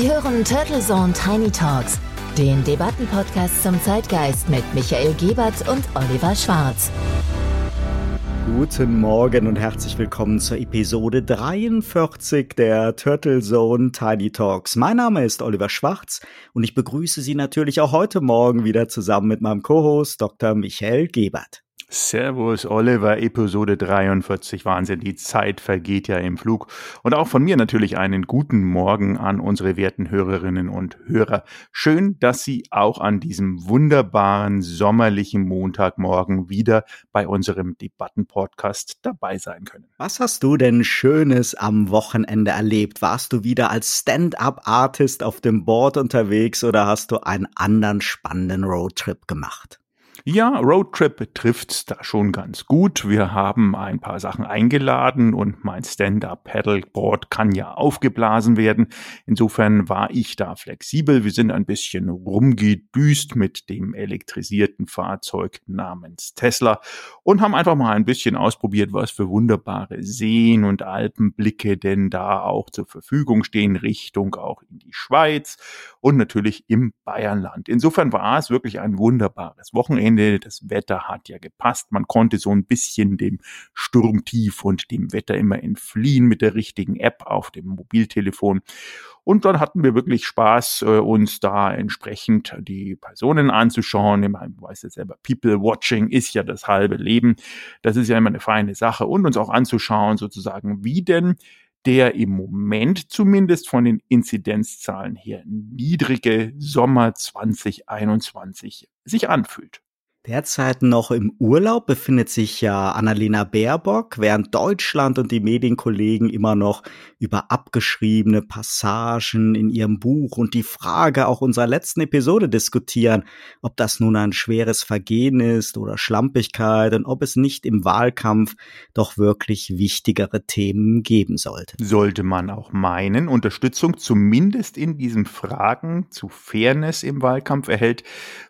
Sie hören Turtle Zone Tiny Talks, den Debattenpodcast zum Zeitgeist mit Michael Gebert und Oliver Schwarz. Guten Morgen und herzlich willkommen zur Episode 43 der Turtle Zone Tiny Talks. Mein Name ist Oliver Schwarz und ich begrüße Sie natürlich auch heute Morgen wieder zusammen mit meinem Co-Host Dr. Michael Gebert. Servus, Oliver, Episode 43. Wahnsinn, die Zeit vergeht ja im Flug. Und auch von mir natürlich einen guten Morgen an unsere werten Hörerinnen und Hörer. Schön, dass Sie auch an diesem wunderbaren sommerlichen Montagmorgen wieder bei unserem Debattenpodcast dabei sein können. Was hast du denn Schönes am Wochenende erlebt? Warst du wieder als Stand-up-Artist auf dem Board unterwegs oder hast du einen anderen spannenden Roadtrip gemacht? Ja, Roadtrip trifft's da schon ganz gut. Wir haben ein paar Sachen eingeladen und mein Stand-Up-Paddleboard kann ja aufgeblasen werden. Insofern war ich da flexibel. Wir sind ein bisschen rumgedüst mit dem elektrisierten Fahrzeug namens Tesla und haben einfach mal ein bisschen ausprobiert, was für wunderbare Seen und Alpenblicke denn da auch zur Verfügung stehen, Richtung auch in die Schweiz und natürlich im Bayernland. Insofern war es wirklich ein wunderbares Wochenende Wochenende. Das Wetter hat ja gepasst. Man konnte so ein bisschen dem Sturmtief und dem Wetter immer entfliehen mit der richtigen App auf dem Mobiltelefon. Und dann hatten wir wirklich Spaß, äh, uns da entsprechend die Personen anzuschauen. Ich weiß ja selber, People Watching ist ja das halbe Leben. Das ist ja immer eine feine Sache. Und uns auch anzuschauen, sozusagen, wie denn der im Moment zumindest von den Inzidenzzahlen her niedrige Sommer 2021 sich anfühlt. Derzeit noch im Urlaub befindet sich ja Annalena Baerbock, während Deutschland und die Medienkollegen immer noch über abgeschriebene Passagen in ihrem Buch und die Frage auch unserer letzten Episode diskutieren, ob das nun ein schweres Vergehen ist oder Schlampigkeit und ob es nicht im Wahlkampf doch wirklich wichtigere Themen geben sollte. Sollte man auch meinen, Unterstützung zumindest in diesen Fragen zu Fairness im Wahlkampf erhält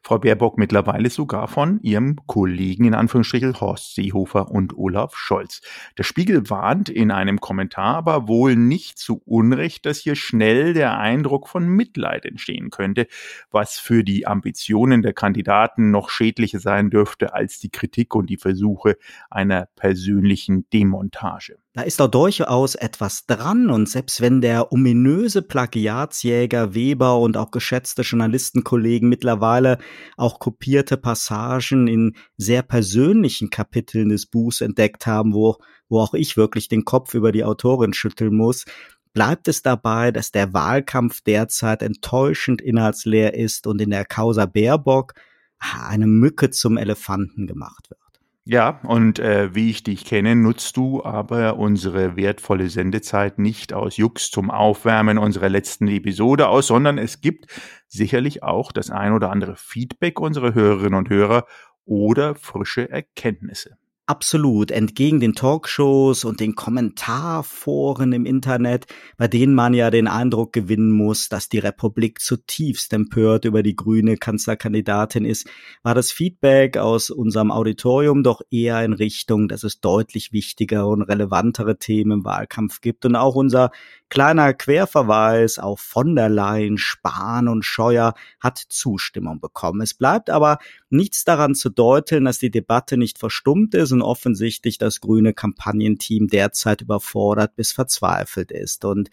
Frau Baerbock mittlerweile sogar von von ihrem Kollegen in Anführungsstrichen Horst Seehofer und Olaf Scholz. Der Spiegel warnt in einem Kommentar aber wohl nicht zu Unrecht, dass hier schnell der Eindruck von Mitleid entstehen könnte, was für die Ambitionen der Kandidaten noch schädlicher sein dürfte als die Kritik und die Versuche einer persönlichen Demontage. Da ist doch durchaus etwas dran und selbst wenn der ominöse Plagiatsjäger Weber und auch geschätzte Journalistenkollegen mittlerweile auch kopierte Passagen in sehr persönlichen Kapiteln des Buchs entdeckt haben, wo, wo auch ich wirklich den Kopf über die Autorin schütteln muss, bleibt es dabei, dass der Wahlkampf derzeit enttäuschend inhaltsleer ist und in der Causa Baerbock eine Mücke zum Elefanten gemacht wird. Ja, und äh, wie ich dich kenne, nutzt du aber unsere wertvolle Sendezeit nicht aus Jux zum Aufwärmen unserer letzten Episode aus, sondern es gibt sicherlich auch das ein oder andere Feedback unserer Hörerinnen und Hörer oder frische Erkenntnisse. Absolut. Entgegen den Talkshows und den Kommentarforen im Internet, bei denen man ja den Eindruck gewinnen muss, dass die Republik zutiefst empört über die grüne Kanzlerkandidatin ist, war das Feedback aus unserem Auditorium doch eher in Richtung, dass es deutlich wichtigere und relevantere Themen im Wahlkampf gibt und auch unser Kleiner Querverweis auf von der Leyen, Spahn und Scheuer hat Zustimmung bekommen. Es bleibt aber nichts daran zu deuteln, dass die Debatte nicht verstummt ist und offensichtlich das grüne Kampagnenteam derzeit überfordert bis verzweifelt ist. Und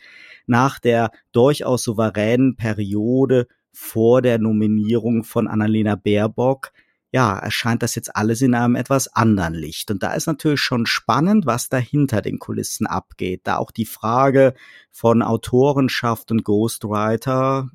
nach der durchaus souveränen Periode vor der Nominierung von Annalena Baerbock ja, erscheint das jetzt alles in einem etwas anderen Licht. Und da ist natürlich schon spannend, was da hinter den Kulissen abgeht. Da auch die Frage von Autorenschaft und Ghostwriter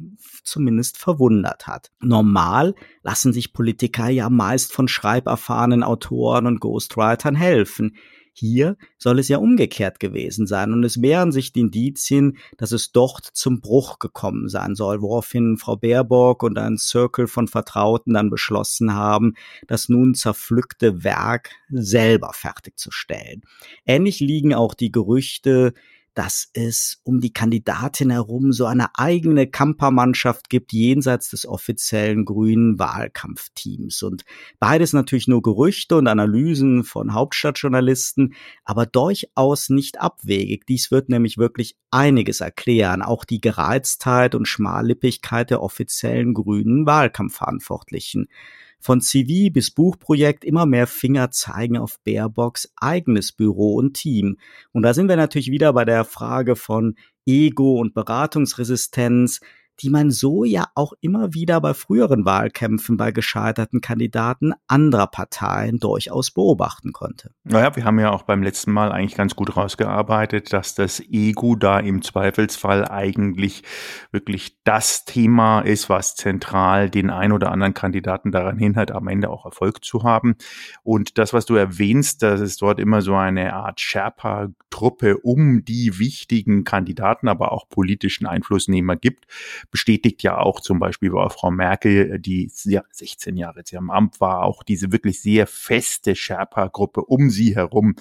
zumindest verwundert hat. Normal lassen sich Politiker ja meist von schreiberfahrenen Autoren und Ghostwritern helfen. Hier soll es ja umgekehrt gewesen sein und es mehren sich die Indizien, dass es dort zum Bruch gekommen sein soll, woraufhin Frau Baerbock und ein Circle von Vertrauten dann beschlossen haben, das nun zerpflückte Werk selber fertigzustellen. Ähnlich liegen auch die Gerüchte, dass es um die Kandidatin herum so eine eigene Campermannschaft gibt, jenseits des offiziellen grünen Wahlkampfteams. Und beides natürlich nur Gerüchte und Analysen von Hauptstadtjournalisten, aber durchaus nicht abwegig. Dies wird nämlich wirklich einiges erklären, auch die Gereiztheit und Schmallippigkeit der offiziellen grünen Wahlkampfverantwortlichen. Von CV bis Buchprojekt immer mehr Finger zeigen auf Baerbocks eigenes Büro und Team. Und da sind wir natürlich wieder bei der Frage von Ego und Beratungsresistenz die man so ja auch immer wieder bei früheren Wahlkämpfen bei gescheiterten Kandidaten anderer Parteien durchaus beobachten konnte. Naja, wir haben ja auch beim letzten Mal eigentlich ganz gut rausgearbeitet, dass das Ego da im Zweifelsfall eigentlich wirklich das Thema ist, was zentral den ein oder anderen Kandidaten daran hindert, am Ende auch Erfolg zu haben. Und das, was du erwähnst, dass es dort immer so eine Art Sherpa-Truppe um die wichtigen Kandidaten, aber auch politischen Einflussnehmer gibt, bestätigt ja auch zum Beispiel bei Frau Merkel, die ja 16 Jahre jetzt am Amt war, auch diese wirklich sehr feste Sherpa-Gruppe um sie herum.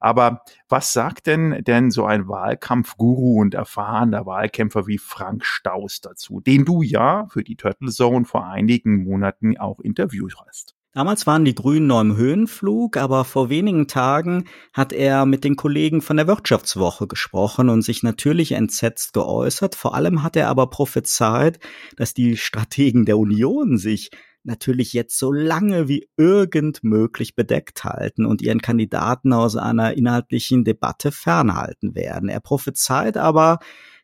Aber was sagt denn denn so ein Wahlkampfguru und erfahrener Wahlkämpfer wie Frank Staus dazu, den du ja für die Turtle Zone vor einigen Monaten auch interviewt hast? Damals waren die Grünen noch im Höhenflug, aber vor wenigen Tagen hat er mit den Kollegen von der Wirtschaftswoche gesprochen und sich natürlich entsetzt geäußert. Vor allem hat er aber prophezeit, dass die Strategen der Union sich natürlich jetzt so lange wie irgend möglich bedeckt halten und ihren Kandidaten aus einer inhaltlichen Debatte fernhalten werden. Er prophezeit aber,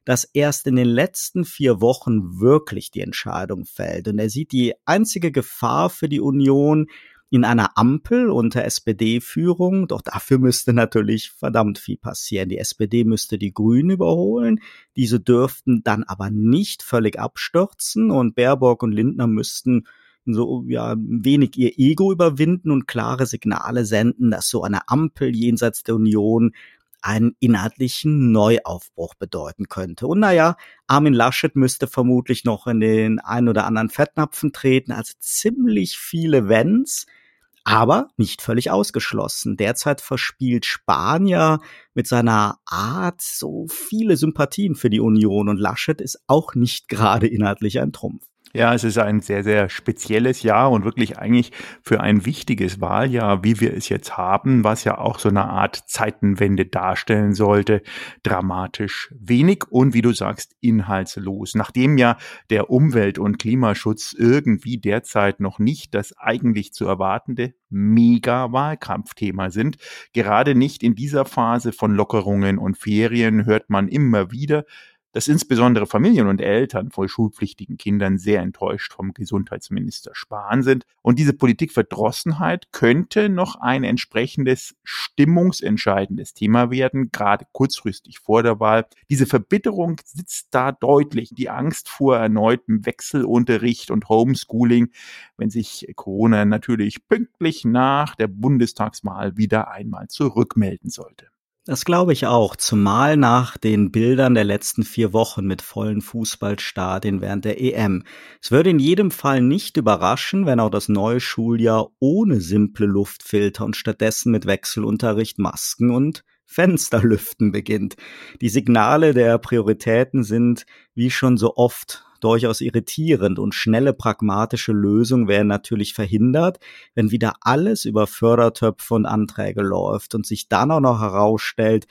dass erst in den letzten vier Wochen wirklich die Entscheidung fällt. Und er sieht die einzige Gefahr für die Union in einer Ampel unter SPD-Führung. Doch dafür müsste natürlich verdammt viel passieren. Die SPD müsste die Grünen überholen. Diese dürften dann aber nicht völlig abstürzen und Baerbock und Lindner müssten so ja wenig ihr Ego überwinden und klare Signale senden, dass so eine Ampel jenseits der Union einen inhaltlichen Neuaufbruch bedeuten könnte. Und naja, Armin Laschet müsste vermutlich noch in den ein oder anderen Fettnapfen treten, also ziemlich viele Wenns, aber nicht völlig ausgeschlossen. Derzeit verspielt Spanier mit seiner Art so viele Sympathien für die Union und Laschet ist auch nicht gerade inhaltlich ein Trumpf. Ja, es ist ein sehr, sehr spezielles Jahr und wirklich eigentlich für ein wichtiges Wahljahr, wie wir es jetzt haben, was ja auch so eine Art Zeitenwende darstellen sollte, dramatisch wenig und wie du sagst, inhaltslos. Nachdem ja der Umwelt- und Klimaschutz irgendwie derzeit noch nicht das eigentlich zu erwartende Mega-Wahlkampfthema sind, gerade nicht in dieser Phase von Lockerungen und Ferien hört man immer wieder, dass insbesondere Familien und Eltern von schulpflichtigen Kindern sehr enttäuscht vom Gesundheitsminister Spahn sind. Und diese Politikverdrossenheit könnte noch ein entsprechendes stimmungsentscheidendes Thema werden, gerade kurzfristig vor der Wahl. Diese Verbitterung sitzt da deutlich. Die Angst vor erneutem Wechselunterricht und Homeschooling, wenn sich Corona natürlich pünktlich nach der Bundestagswahl wieder einmal zurückmelden sollte. Das glaube ich auch, zumal nach den Bildern der letzten vier Wochen mit vollen Fußballstadien während der EM. Es würde in jedem Fall nicht überraschen, wenn auch das neue Schuljahr ohne simple Luftfilter und stattdessen mit Wechselunterricht, Masken und Fensterlüften beginnt. Die Signale der Prioritäten sind, wie schon so oft, durchaus irritierend und schnelle pragmatische Lösungen werden natürlich verhindert, wenn wieder alles über Fördertöpfe und Anträge läuft und sich dann auch noch herausstellt,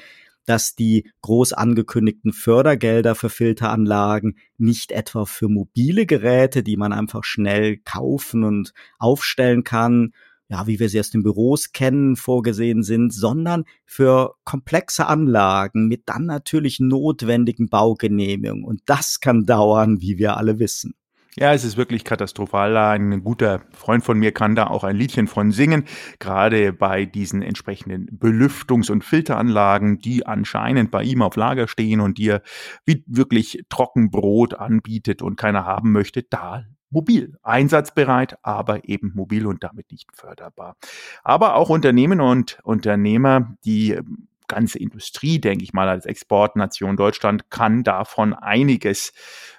dass die groß angekündigten Fördergelder für Filteranlagen nicht etwa für mobile Geräte, die man einfach schnell kaufen und aufstellen kann, ja, wie wir sie aus den Büros kennen, vorgesehen sind, sondern für komplexe Anlagen mit dann natürlich notwendigen Baugenehmigungen. Und das kann dauern, wie wir alle wissen. Ja, es ist wirklich katastrophal. Ein guter Freund von mir kann da auch ein Liedchen von singen, gerade bei diesen entsprechenden Belüftungs- und Filteranlagen, die anscheinend bei ihm auf Lager stehen und die er wie wirklich Trockenbrot anbietet und keiner haben möchte. Da mobil, einsatzbereit, aber eben mobil und damit nicht förderbar. Aber auch Unternehmen und Unternehmer, die ähm, ganze Industrie, denke ich mal, als Exportnation Deutschland kann davon einiges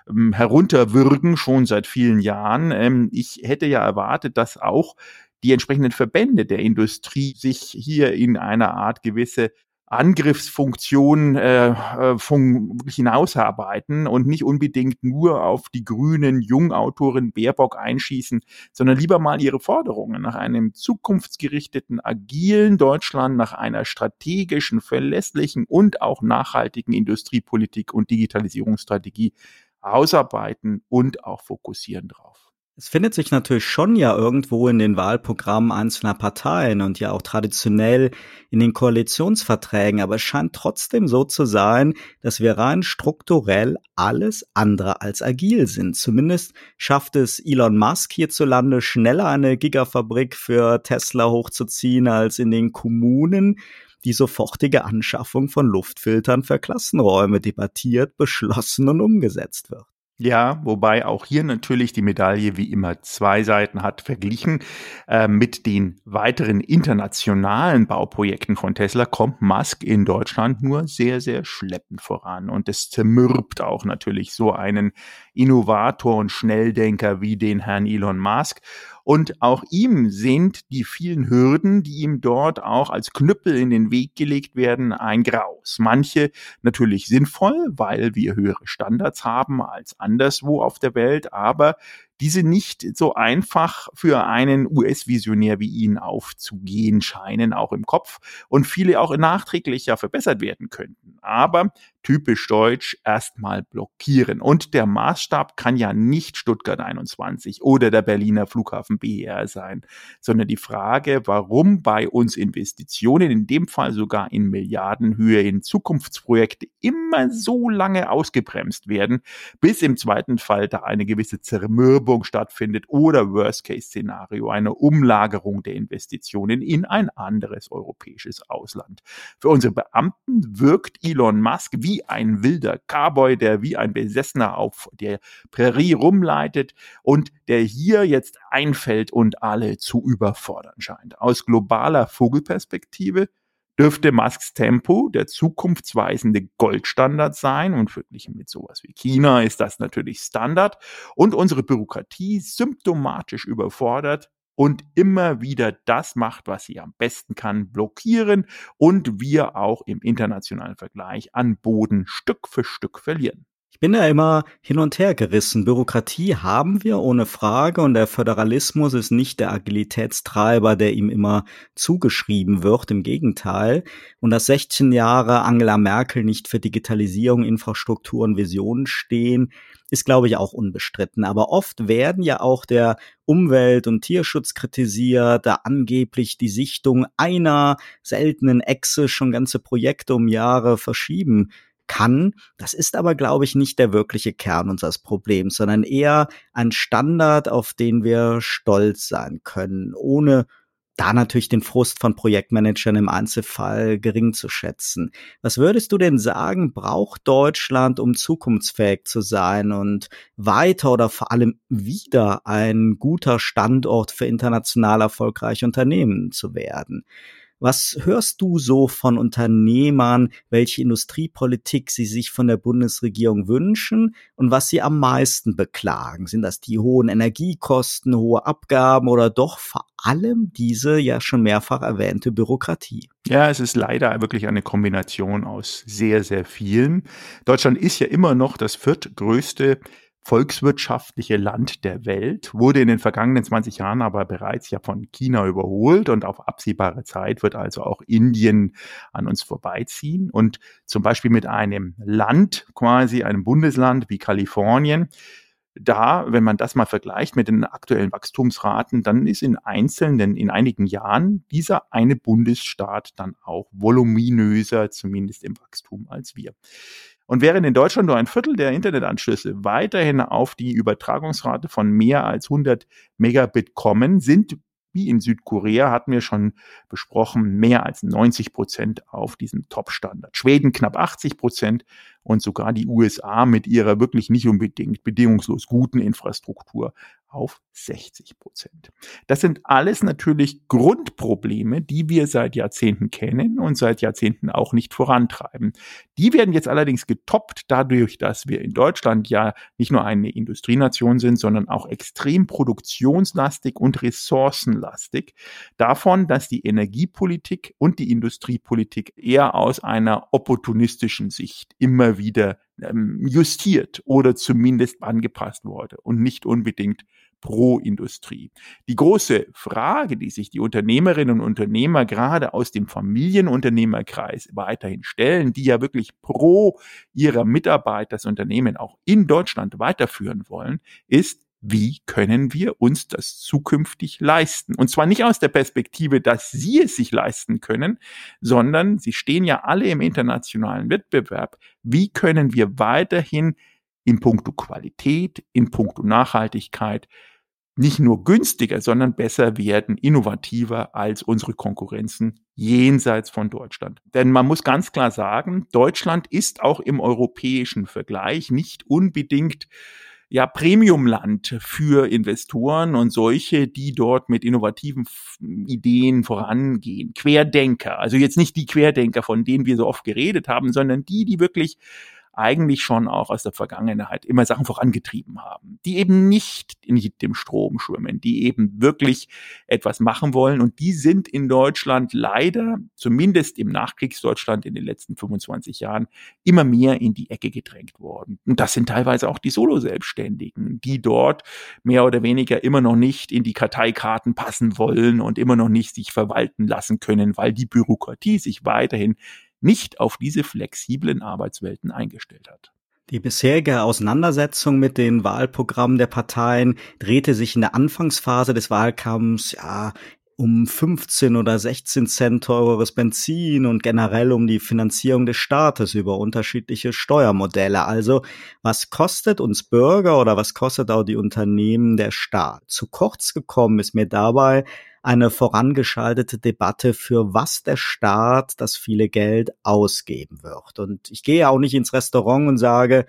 ähm, herunterwürgen, schon seit vielen Jahren. Ähm, ich hätte ja erwartet, dass auch die entsprechenden Verbände der Industrie sich hier in einer Art gewisse Angriffsfunktion äh, äh hinausarbeiten und nicht unbedingt nur auf die grünen Jungautorin Baerbock einschießen, sondern lieber mal ihre Forderungen nach einem zukunftsgerichteten, agilen Deutschland, nach einer strategischen, verlässlichen und auch nachhaltigen Industriepolitik und Digitalisierungsstrategie ausarbeiten und auch fokussieren drauf. Es findet sich natürlich schon ja irgendwo in den Wahlprogrammen einzelner Parteien und ja auch traditionell in den Koalitionsverträgen, aber es scheint trotzdem so zu sein, dass wir rein strukturell alles andere als agil sind. Zumindest schafft es Elon Musk hierzulande schneller eine Gigafabrik für Tesla hochzuziehen als in den Kommunen die sofortige Anschaffung von Luftfiltern für Klassenräume debattiert, beschlossen und umgesetzt wird. Ja, wobei auch hier natürlich die Medaille wie immer zwei Seiten hat, verglichen äh, mit den weiteren internationalen Bauprojekten von Tesla kommt Musk in Deutschland nur sehr, sehr schleppend voran. Und es zermürbt auch natürlich so einen Innovator und Schnelldenker wie den Herrn Elon Musk. Und auch ihm sind die vielen Hürden, die ihm dort auch als Knüppel in den Weg gelegt werden, ein Graus. Manche natürlich sinnvoll, weil wir höhere Standards haben als anderswo auf der Welt, aber diese nicht so einfach für einen US-Visionär wie ihn aufzugehen scheinen, auch im Kopf und viele auch nachträglich ja verbessert werden könnten. Aber typisch deutsch erstmal blockieren. Und der Maßstab kann ja nicht Stuttgart 21 oder der Berliner Flughafen BER sein, sondern die Frage, warum bei uns Investitionen, in dem Fall sogar in Milliardenhöhe in Zukunftsprojekte, immer so lange ausgebremst werden, bis im zweiten Fall da eine gewisse Zermürbung Verschiebung stattfindet oder Worst-Case-Szenario, eine Umlagerung der Investitionen in ein anderes europäisches Ausland. Für unsere Beamten wirkt Elon Musk wie ein wilder Cowboy, der wie ein Besessener auf der Prärie rumleitet und der hier jetzt einfällt und alle zu überfordern scheint. Aus globaler Vogelperspektive dürfte Musks Tempo der zukunftsweisende Goldstandard sein. Und verglichen mit sowas wie China ist das natürlich Standard. Und unsere Bürokratie symptomatisch überfordert und immer wieder das macht, was sie am besten kann, blockieren und wir auch im internationalen Vergleich an Boden Stück für Stück verlieren bin da immer hin und her gerissen. Bürokratie haben wir ohne Frage und der Föderalismus ist nicht der Agilitätstreiber, der ihm immer zugeschrieben wird. Im Gegenteil. Und dass 16 Jahre Angela Merkel nicht für Digitalisierung, Infrastruktur und Visionen stehen, ist, glaube ich, auch unbestritten. Aber oft werden ja auch der Umwelt- und Tierschutz kritisiert, da angeblich die Sichtung einer seltenen Echse schon ganze Projekte um Jahre verschieben kann. Das ist aber, glaube ich, nicht der wirkliche Kern unseres Problems, sondern eher ein Standard, auf den wir stolz sein können, ohne da natürlich den Frust von Projektmanagern im Einzelfall gering zu schätzen. Was würdest du denn sagen, braucht Deutschland, um zukunftsfähig zu sein und weiter oder vor allem wieder ein guter Standort für international erfolgreiche Unternehmen zu werden? Was hörst du so von Unternehmern, welche Industriepolitik sie sich von der Bundesregierung wünschen und was sie am meisten beklagen? Sind das die hohen Energiekosten, hohe Abgaben oder doch vor allem diese ja schon mehrfach erwähnte Bürokratie? Ja, es ist leider wirklich eine Kombination aus sehr, sehr vielen. Deutschland ist ja immer noch das viertgrößte volkswirtschaftliche Land der Welt, wurde in den vergangenen 20 Jahren aber bereits ja von China überholt und auf absehbare Zeit wird also auch Indien an uns vorbeiziehen. Und zum Beispiel mit einem Land, quasi einem Bundesland wie Kalifornien, da, wenn man das mal vergleicht mit den aktuellen Wachstumsraten, dann ist in einzelnen, in einigen Jahren dieser eine Bundesstaat dann auch voluminöser, zumindest im Wachstum als wir. Und während in Deutschland nur ein Viertel der Internetanschlüsse weiterhin auf die Übertragungsrate von mehr als 100 Megabit kommen, sind wie in Südkorea hatten wir schon besprochen, mehr als 90 Prozent auf diesem Top-Standard. Schweden knapp 80 Prozent und sogar die USA mit ihrer wirklich nicht unbedingt bedingungslos guten Infrastruktur auf 60 Prozent. Das sind alles natürlich Grundprobleme, die wir seit Jahrzehnten kennen und seit Jahrzehnten auch nicht vorantreiben. Die werden jetzt allerdings getoppt dadurch, dass wir in Deutschland ja nicht nur eine Industrienation sind, sondern auch extrem produktionslastig und ressourcenlastig. Davon, dass die Energiepolitik und die Industriepolitik eher aus einer opportunistischen Sicht immer wieder ähm, justiert oder zumindest angepasst wurde und nicht unbedingt pro Industrie. Die große Frage, die sich die Unternehmerinnen und Unternehmer gerade aus dem Familienunternehmerkreis weiterhin stellen, die ja wirklich pro ihrer Mitarbeiter das Unternehmen auch in Deutschland weiterführen wollen, ist, wie können wir uns das zukünftig leisten? Und zwar nicht aus der Perspektive, dass sie es sich leisten können, sondern sie stehen ja alle im internationalen Wettbewerb. Wie können wir weiterhin in puncto Qualität, in puncto Nachhaltigkeit nicht nur günstiger, sondern besser werden, innovativer als unsere Konkurrenzen jenseits von Deutschland. Denn man muss ganz klar sagen, Deutschland ist auch im europäischen Vergleich nicht unbedingt ja Premiumland für Investoren und solche, die dort mit innovativen Ideen vorangehen. Querdenker, also jetzt nicht die Querdenker, von denen wir so oft geredet haben, sondern die, die wirklich eigentlich schon auch aus der Vergangenheit immer Sachen vorangetrieben haben, die eben nicht in dem Strom schwimmen, die eben wirklich etwas machen wollen. Und die sind in Deutschland leider, zumindest im Nachkriegsdeutschland in den letzten 25 Jahren, immer mehr in die Ecke gedrängt worden. Und das sind teilweise auch die Solo-Selbstständigen, die dort mehr oder weniger immer noch nicht in die Karteikarten passen wollen und immer noch nicht sich verwalten lassen können, weil die Bürokratie sich weiterhin nicht auf diese flexiblen Arbeitswelten eingestellt hat. Die bisherige Auseinandersetzung mit den Wahlprogrammen der Parteien drehte sich in der Anfangsphase des Wahlkampfs ja um 15 oder 16 Cent teureres Benzin und generell um die Finanzierung des Staates über unterschiedliche Steuermodelle. Also was kostet uns Bürger oder was kostet auch die Unternehmen der Staat? Zu kurz gekommen ist mir dabei eine vorangeschaltete Debatte, für was der Staat das viele Geld ausgeben wird. Und ich gehe auch nicht ins Restaurant und sage,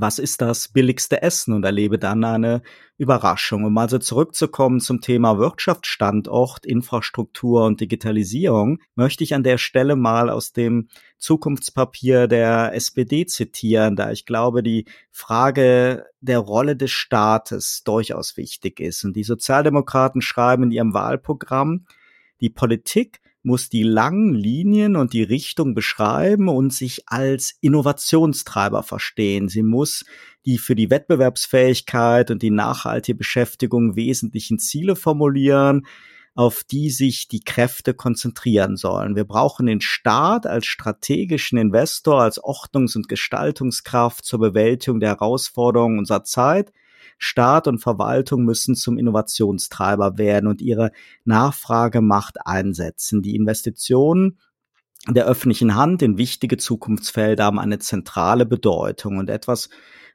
was ist das billigste Essen und erlebe dann eine Überraschung. Um also zurückzukommen zum Thema Wirtschaftsstandort, Infrastruktur und Digitalisierung, möchte ich an der Stelle mal aus dem Zukunftspapier der SPD zitieren, da ich glaube, die Frage der Rolle des Staates durchaus wichtig ist. Und die Sozialdemokraten schreiben in ihrem Wahlprogramm, die Politik muss die langen Linien und die Richtung beschreiben und sich als Innovationstreiber verstehen. Sie muss die für die Wettbewerbsfähigkeit und die nachhaltige Beschäftigung wesentlichen Ziele formulieren, auf die sich die Kräfte konzentrieren sollen. Wir brauchen den Staat als strategischen Investor, als Ordnungs- und Gestaltungskraft zur Bewältigung der Herausforderungen unserer Zeit. Staat und Verwaltung müssen zum Innovationstreiber werden und ihre Nachfragemacht einsetzen. Die Investitionen der öffentlichen Hand in wichtige Zukunftsfelder haben eine zentrale Bedeutung und etwas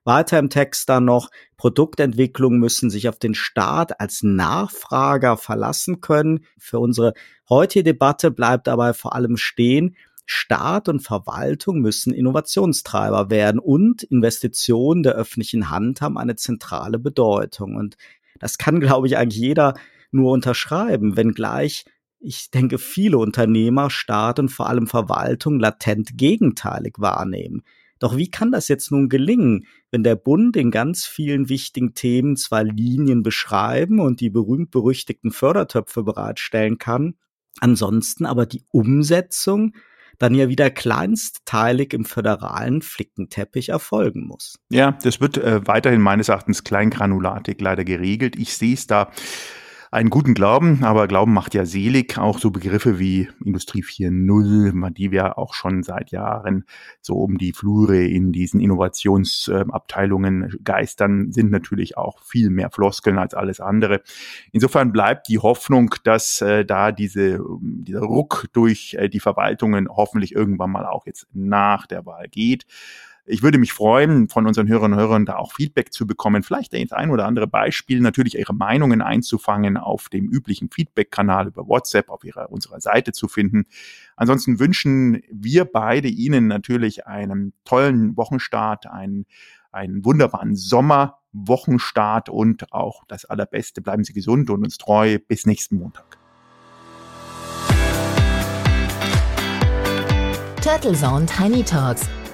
weiter im Text dann noch, Produktentwicklung müssen sich auf den Staat als Nachfrager verlassen können. Für unsere heutige Debatte bleibt dabei vor allem stehen, Staat und Verwaltung müssen Innovationstreiber werden und Investitionen der öffentlichen Hand haben eine zentrale Bedeutung. Und das kann, glaube ich, eigentlich jeder nur unterschreiben, wenngleich ich denke, viele Unternehmer, Staat und vor allem Verwaltung latent gegenteilig wahrnehmen. Doch wie kann das jetzt nun gelingen, wenn der Bund in ganz vielen wichtigen Themen zwar Linien beschreiben und die berühmt-berüchtigten Fördertöpfe bereitstellen kann, ansonsten aber die Umsetzung dann ja wieder kleinstteilig im föderalen Flickenteppich erfolgen muss. Ja, das wird äh, weiterhin meines Erachtens kleingranulatig leider geregelt. Ich sehe es da einen guten Glauben, aber Glauben macht ja selig. Auch so Begriffe wie Industrie 4.0, die wir auch schon seit Jahren so um die Flure in diesen Innovationsabteilungen geistern, sind natürlich auch viel mehr Floskeln als alles andere. Insofern bleibt die Hoffnung, dass äh, da diese, dieser Ruck durch äh, die Verwaltungen hoffentlich irgendwann mal auch jetzt nach der Wahl geht. Ich würde mich freuen, von unseren Hörerinnen und Hörern da auch Feedback zu bekommen, vielleicht das ein oder andere Beispiel, natürlich ihre Meinungen einzufangen auf dem üblichen Feedback-Kanal über WhatsApp auf ihrer, unserer Seite zu finden. Ansonsten wünschen wir beide Ihnen natürlich einen tollen Wochenstart, einen, einen wunderbaren Sommer, Wochenstart und auch das Allerbeste. Bleiben Sie gesund und uns treu. Bis nächsten Montag. Turtle Zone Tiny Talks,